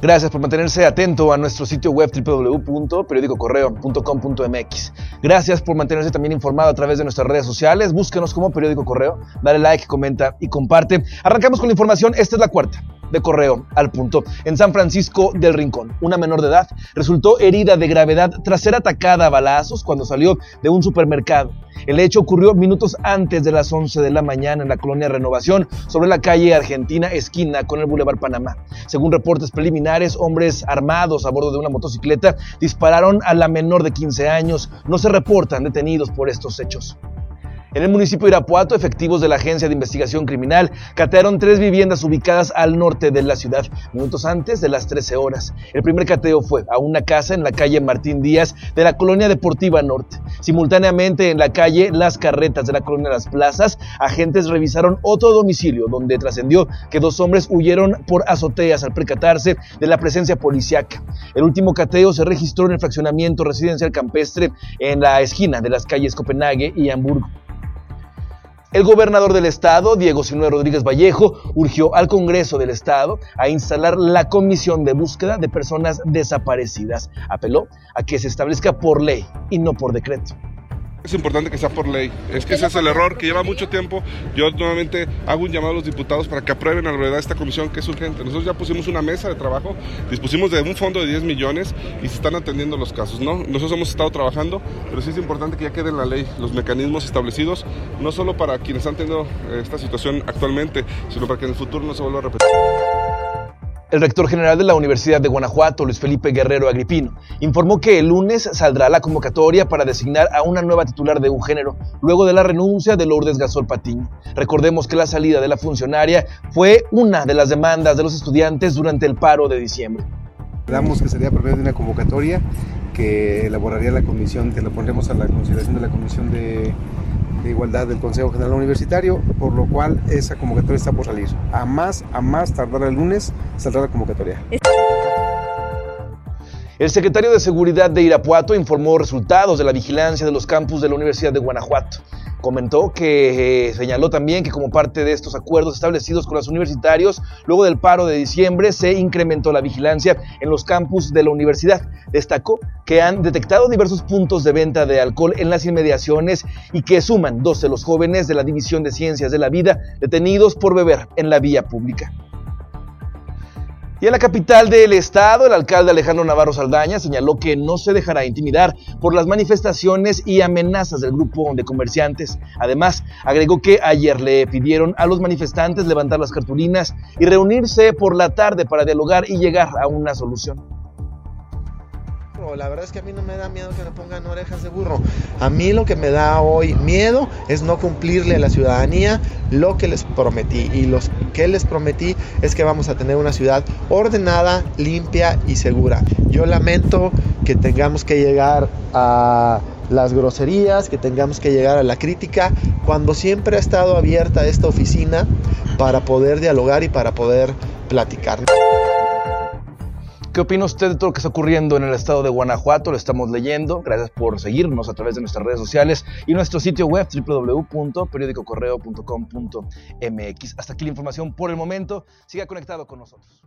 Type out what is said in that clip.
Gracias por mantenerse atento a nuestro sitio web www.periodicocorreo.com.mx. Gracias por mantenerse también informado a través de nuestras redes sociales. Búsquenos como Periódico Correo. Dale like, comenta y comparte. Arrancamos con la información. Esta es la cuarta de correo al punto. En San Francisco del Rincón, una menor de edad resultó herida de gravedad tras ser atacada a balazos cuando salió de un supermercado. El hecho ocurrió minutos antes de las 11 de la mañana en la colonia Renovación, sobre la calle Argentina, esquina con el Boulevard Panamá. Según reportes preliminares, hombres armados a bordo de una motocicleta dispararon a la menor de 15 años. No se reportan detenidos por estos hechos. En el municipio de Irapuato, efectivos de la Agencia de Investigación Criminal catearon tres viviendas ubicadas al norte de la ciudad, minutos antes de las 13 horas. El primer cateo fue a una casa en la calle Martín Díaz de la Colonia Deportiva Norte. Simultáneamente en la calle Las Carretas de la Colonia Las Plazas, agentes revisaron otro domicilio donde trascendió que dos hombres huyeron por azoteas al percatarse de la presencia policiaca. El último cateo se registró en el fraccionamiento residencial campestre en la esquina de las calles Copenhague y Hamburgo. El gobernador del estado, Diego Sinue Rodríguez Vallejo, urgió al Congreso del Estado a instalar la comisión de búsqueda de personas desaparecidas. Apeló a que se establezca por ley y no por decreto. Es importante que sea por ley. Es que ese es el error que lleva mucho tiempo. Yo nuevamente hago un llamado a los diputados para que aprueben a la verdad esta comisión que es urgente. Nosotros ya pusimos una mesa de trabajo, dispusimos de un fondo de 10 millones y se están atendiendo los casos. ¿no? Nosotros hemos estado trabajando, pero sí es importante que ya quede en la ley los mecanismos establecidos, no solo para quienes han tenido esta situación actualmente, sino para que en el futuro no se vuelva a repetir. El rector general de la Universidad de Guanajuato, Luis Felipe Guerrero Agripino, informó que el lunes saldrá la convocatoria para designar a una nueva titular de un género, luego de la renuncia de Lourdes Gasol Patiño. Recordemos que la salida de la funcionaria fue una de las demandas de los estudiantes durante el paro de diciembre. Damos que sería por medio de una convocatoria que elaboraría la comisión, que lo pondremos a la consideración de la comisión de de Igualdad del Consejo General Universitario, por lo cual esa convocatoria está por salir. A más, a más tardar el lunes saldrá la convocatoria. El secretario de Seguridad de Irapuato informó resultados de la vigilancia de los campus de la Universidad de Guanajuato. Comentó que eh, señaló también que como parte de estos acuerdos establecidos con los universitarios, luego del paro de diciembre se incrementó la vigilancia en los campus de la universidad. Destacó que han detectado diversos puntos de venta de alcohol en las inmediaciones y que suman dos de los jóvenes de la División de Ciencias de la Vida detenidos por beber en la vía pública. Y en la capital del estado, el alcalde Alejandro Navarro Saldaña señaló que no se dejará intimidar por las manifestaciones y amenazas del grupo de comerciantes. Además, agregó que ayer le pidieron a los manifestantes levantar las cartulinas y reunirse por la tarde para dialogar y llegar a una solución la verdad es que a mí no me da miedo que me pongan orejas de burro. A mí lo que me da hoy miedo es no cumplirle a la ciudadanía lo que les prometí. Y lo que les prometí es que vamos a tener una ciudad ordenada, limpia y segura. Yo lamento que tengamos que llegar a las groserías, que tengamos que llegar a la crítica, cuando siempre ha estado abierta esta oficina para poder dialogar y para poder platicar. ¿Qué opina usted de todo lo que está ocurriendo en el estado de Guanajuato? Lo estamos leyendo. Gracias por seguirnos a través de nuestras redes sociales y nuestro sitio web www.periodicocorreo.com.mx. Hasta aquí la información por el momento. Siga conectado con nosotros.